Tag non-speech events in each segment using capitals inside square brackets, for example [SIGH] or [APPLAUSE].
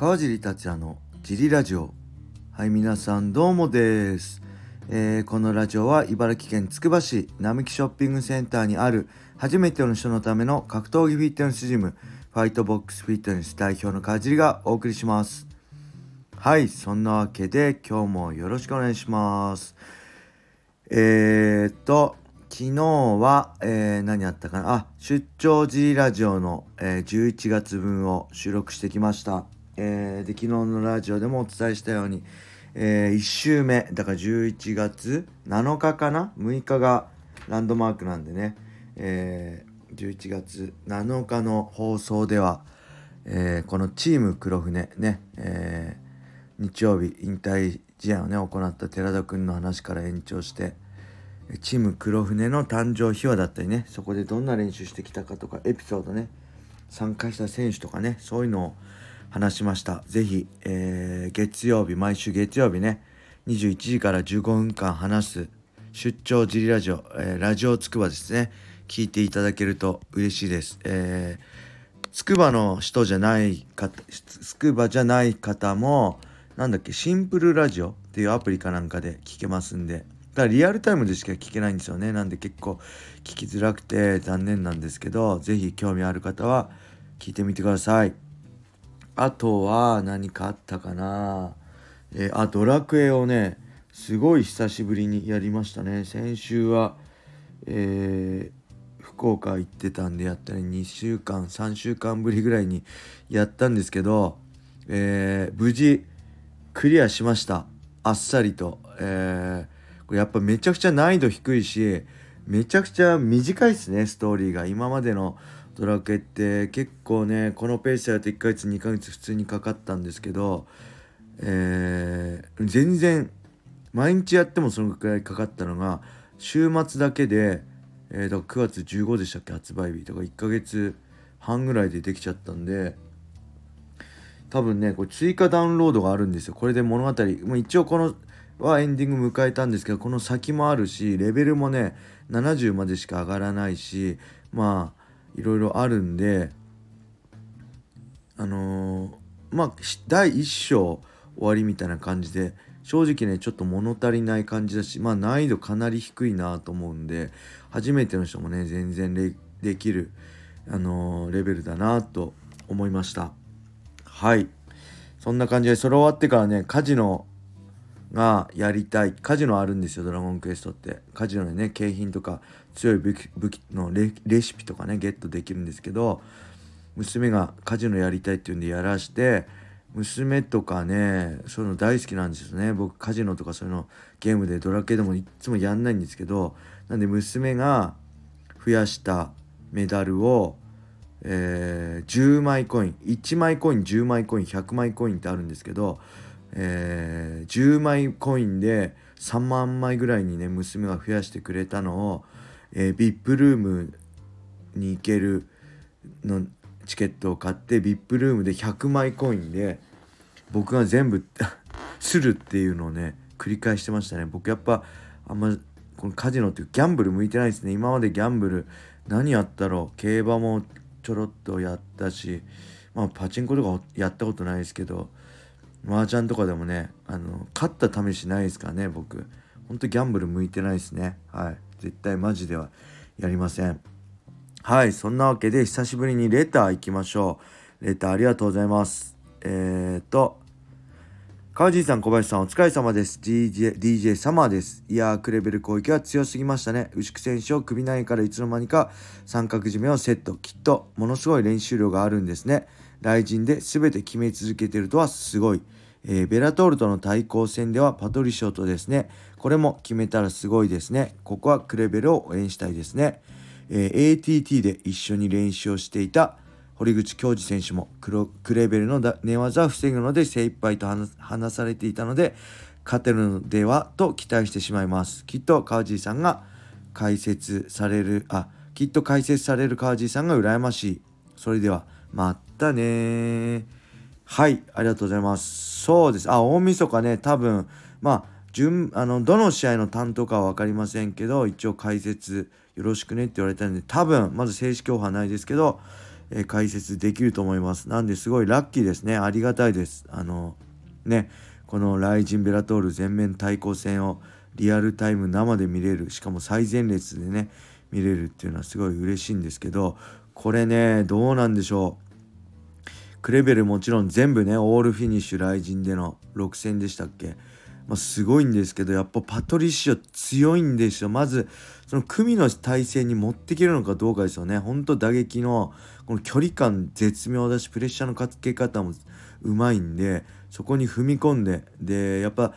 川尻達也のジリラジオ。はい皆さんどうもです、えーこのラジオは茨城県つくば市並木ショッピングセンターにある初めての人のための格闘技フィットネスジムファイトボックスフィットネス代表の川尻がお送りします。はいそんなわけで今日もよろしくお願いします。えー、っと昨日は、えー何やったかな？あ出張 G ラジオの、えー11月分を収録してきました、えーで昨日のラジオでもお伝えしたように、え1週目だから11月7日かな？6日がランドマークなんでね、えー11月7日の放送では、えーこのチーム黒船ね、えー日曜日引退試合をね行った寺田くんの話から延長してチーム黒船の誕生秘話だったりねそこでどんな練習してきたかとかエピソードね参加した選手とかねそういうのを話しました。是非、えー月曜日毎週月曜日ね21時から15分間話す出張ジリラジオ、えーラジオつくばですね。聞いていただけると嬉しいです、えーつくばの人じゃない方つくばじゃない方もなんだっけシンプルラジオっていうアプリかなんかで聞けますんで。だからリアルタイムでしか聞けないんですよね。なんで結構聞きづらくて残念なんですけど是非興味ある方は聞いてみてください。あとは何かあったかな。えーあドラクエをねすごい久しぶりにやりましたね。先週はえー福岡行ってたんでやったり2週間3週間ぶりぐらいにやったんですけど、えー無事クリアしました。あっさりと、えーこれやっぱめちゃくちゃ難易度低いしめちゃくちゃ短いですねストーリーが。今までのドラクエって結構ねこのペースやると1ヶ月2ヶ月普通にかかったんですけど、えー全然毎日やってもそのくらいかかったのが週末だけで、えーだ9月15でしたっけ発売日とか1ヶ月半ぐらいでできちゃったんで多分ねこれ追加ダウンロードがあるんですよ。これで物語もう一応このはエンディング迎えたんですけどこの先もあるしレベルもね70までしか上がらないしまあいろいろあるんであのーまあ第1章終わりみたいな感じで正直ねちょっと物足りない感じだしまあ難易度かなり低いなと思うんで初めての人もね全然できる、あのーレベルだなと思いました。はい。そんな感じでそれ終わってからねカジノがやりたい。カジノあるんですよドラゴンクエストって。カジノでね景品とか強い武器武器のレシピとかねゲットできるんですけど娘がカジノやりたいっていうんでやらして娘とかねそういうの大好きなんですよね。僕カジノとかそういうのゲームでドラクエでもいっつもやんないんですけどなんで娘が増やしたメダルを、えー10枚コイン1枚コイン10枚コイン100枚コインってあるんですけど、えー10枚コインで3万枚ぐらいにね娘が増やしてくれたのを、えー、VIP ルームに行けるのチケットを買って VIP ルームで100枚コインで僕が全部 [LAUGHS] するっていうのをね繰り返してましたね。僕やっぱあんまこのカジノっていうギャンブル向いてないですね。今までギャンブル何やったろう。競馬もちょろっとやったしまあパチンコとかやったことないですけど麻雀とかでもねあの勝った試しないですからね僕。ほんとギャンブル向いてないですね。はい。絶対マジではやりません。はいそんなわけで久しぶりにレター行きましょう。レターありがとうございます。えーと川尻さん小林さんお疲れ様です。DJ, DJ サマーです。いやークレベル攻撃は強すぎましたね。牛久選手を首投げからいつの間にか三角締めをセット。きっとものすごい練習量があるんですね。雷神で全て決め続けてるとはすごい。えーベラトールとの対抗戦ではパトリショーとですね。これも決めたらすごいですね。ここはクレベルを応援したいですね、えー ATT で一緒に練習をしていた堀口恭司選手もクレベルの寝技を防ぐので精一杯と話されていたので勝てるのではと期待してしまいます。きっと川尻さんが解説されるあきっと解説される川尻さんが羨ましい。それではまた。ね。はいありがとうございます。そうです。あ大晦日ね多分まあ順あのどの試合の担当かは分かりませんけど一応解説よろしくねって言われたんで多分まず正式オファーないですけどえー、解説できると思います。なんですごいラッキーですね。ありがたいです。あのねこのライジンベラトール全面対抗戦をリアルタイム生で見れる。しかも最前列でね見れるっていうのはすごい嬉しいんですけどこれねどうなんでしょう。クレベルもちろん全部ねオールフィニッシュ雷神での6戦でしたっけ、まあ、すごいんですけどやっぱパトリッシュ強いんですよ。まずその組の体勢に持っていけるのかどうかですよね。ほんと打撃のこの距離感絶妙だしプレッシャーのかけ方もうまいんでそこに踏み込んででやっぱ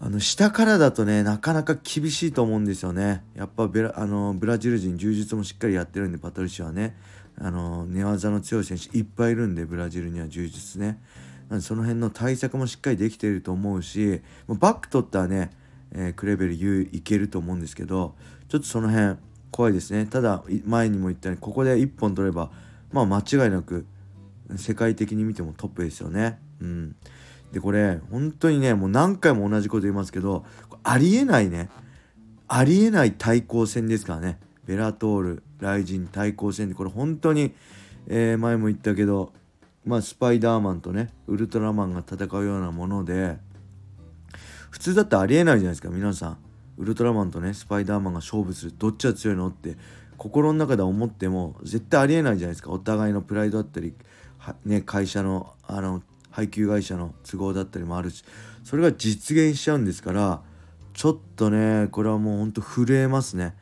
あの下からだとねなかなか厳しいと思うんですよね。やっぱベラあのブラジル人柔術もしっかりやってるんでパトリシアはね。あの寝技の強い選手いっぱいいるんでブラジルには柔術ね。その辺の対策もしっかりできていると思うしバック取ったらね、えー、クレベル U いけると思うんですけどちょっとその辺怖いですね。ただ前にも言ったようにここで1本取ればまあ間違いなく世界的に見てもトップですよね。うん。でこれ本当にねもう何回も同じこと言いますけどありえないね。ありえない対抗戦ですからね。ベラトールライジン対抗戦でこれ本当に、えー、前も言ったけどまあスパイダーマンとねウルトラマンが戦うようなもので普通だってありえないじゃないですか皆さん。ウルトラマンとねスパイダーマンが勝負する。どっちが強いのって心の中で思っても絶対ありえないじゃないですか。お互いのプライドだったりね会社のあの配給会社の都合だったりもあるしそれが実現しちゃうんですからちょっとねこれはもうほんと震えますね。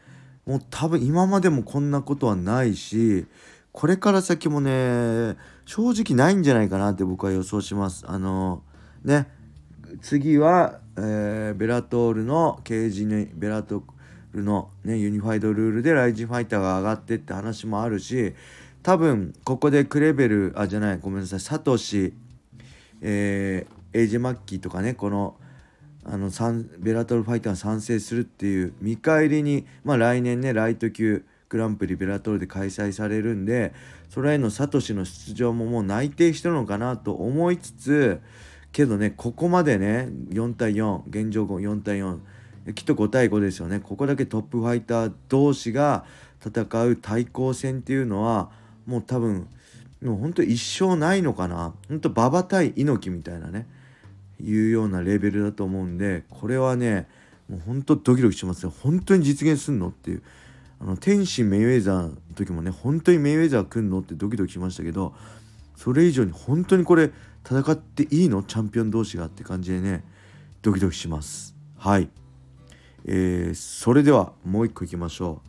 もう多分今までもこんなことはないしこれから先もね正直ないんじゃないかなって僕は予想します。あのね次は、えー、ベラトールのケージにベラトールの、ね、ユニファイドルールでライジンファイターが上がってって話もあるし多分ここでクレベルあじゃないごめんなさいサトシえー、エイジ・マッキーとかねこのあのベラトルファイターが賛成するっていう見返りに、まあ、来年ねライト級グランプリベラトルで開催されるんでそれへのサトシの出場ももう内定してるのかなと思いつつけどねここまでね4対4現状4対4きっと5対5ですよね。ここだけトップファイター同士が戦う対抗戦っていうのはもう多分もうほんと一生ないのかな。ほんと馬場対猪木みたいなね。いうようなレベルだと思うんでこれはねもうほんとドキドキしますよ本当に実現すんのっていう。あの天心メイウェザーの時もね本当にメイウェザー来んのってドキドキしましたけどそれ以上に本当にこれ戦っていいの？チャンピオン同士がって感じでねドキドキします。はい。えー、それではもう一個いきましょう。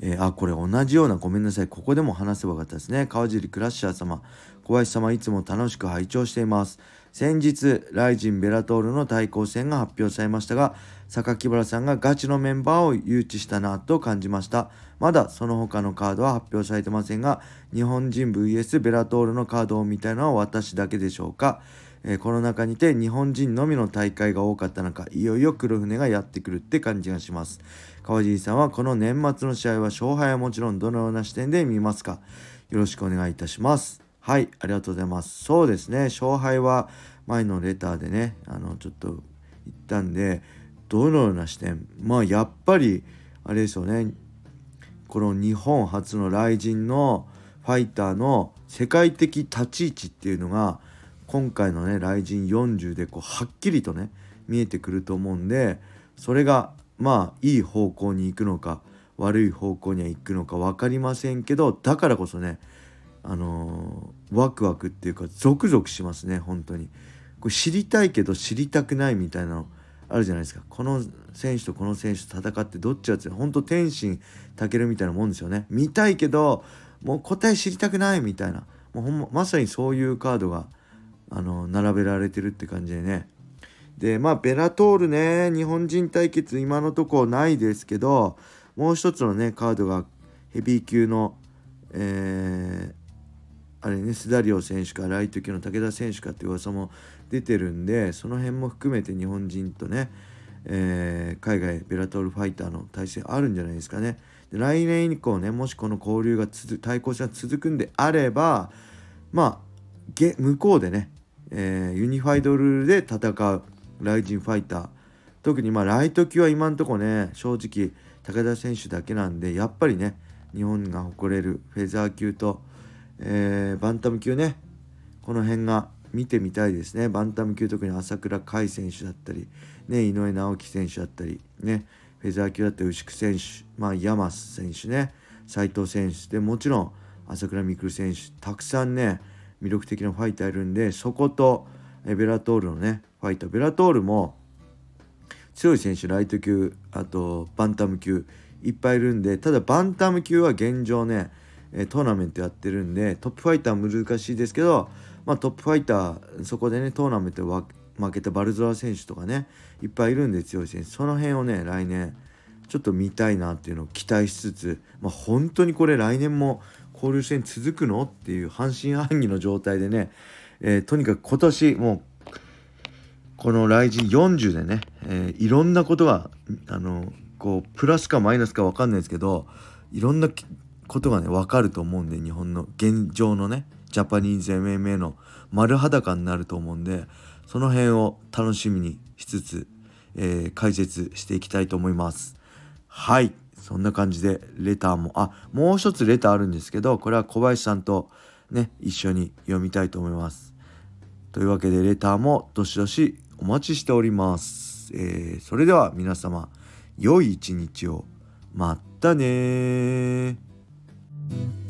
えー、あ、これ同じようなごめんなさい。ここでも話せばよかったですね。川尻クラッシャー様、小林様いつも楽しく拝聴しています。先日、ライジン・ベラトールの対抗戦が発表されましたが、榊原さんがガチのメンバーを誘致したなと感じました。まだその他のカードは発表されてませんが、日本人 VS ベラトールのカードを見たいのは私だけでしょうか。えー、この中にて日本人のみの大会が多かった中、いよいよ黒船がやってくるって感じがします。川尻さんはこの年末の試合は勝敗はもちろんどのような視点で見ますか？よろしくお願いいたします。はい、ありがとうございます。そうですね、勝敗は前のレターでね、あの、ちょっと言ったんで、どのような視点まあ、やっぱり、あれですよね、この日本初の雷神のファイターの世界的立ち位置っていうのが、今回のね、雷神40でこう、はっきりとね、見えてくると思うんで、それがまあいい方向に行くのか悪い方向には行くのか分かりませんけどだからこそねあの、ワクワクっていうかゾクゾクしますね本当に。これ知りたいけど知りたくないみたいなのあるじゃないですか。この選手とこの選手と戦ってどっちが強い？本当天心健みたいなもんですよね。見たいけどもう答え知りたくないみたいな。もうほんままさにそういうカードがあの並べられてるって感じでね。でまあベラトールね日本人対決今のとこないですけどもう一つのねカードがヘビー級のえー、あれねスダリオ選手かライト級の武田選手かって噂も出てるんでその辺も含めて日本人とね、えー、海外ベラトールファイターの対戦あるんじゃないですかね。で来年以降ねもしこの交流が続対抗戦が続くんであればまあ向こうでね、えー、ユニファイドルールで戦うライジンファイター特にまあライト級は今んとこね正直武田選手だけなんでやっぱりね日本が誇れるフェザー級と、えー、バンタム級ね。この辺が見てみたいですね。バンタム級特に朝倉海選手だったり、ね、井上直樹選手だったりねフェザー級だって牛久選手まあ山選手ね斉藤選手。でもちろん朝倉未来選手たくさんね魅力的なファイターいるんでそことベラトールのねファイター。ベラトールも強い選手ライト級あとバンタム級いっぱいいるんでただバンタム級は現状ねえトーナメントやってるんでトップファイター難しいですけど、まあ、トップファイターそこでねトーナメント負けたバルゾラ選手とかねいっぱいいるんで強い選手。その辺をね来年ちょっと見たいなっていうのを期待しつつ、まあ、本当にこれ来年も交流戦続くのっていう半信半疑の状態でね、えー、とにかく今年もうこの来人40でね、えー、いろんなことがあのこうプラスかマイナスか分かんないですけどいろんなことがね分かると思うんで日本の現状のねジャパニーズ MMA の丸裸になると思うんでその辺を楽しみにしつつ、えー、解説していきたいと思います。はい。そんな感じでレターもあもう一つレターあるんですけどこれは小林さんとね一緒に読みたいと思います。というわけでレターもどしどしお待ちしております、えー、それでは皆様良い一日を。またね Thank you.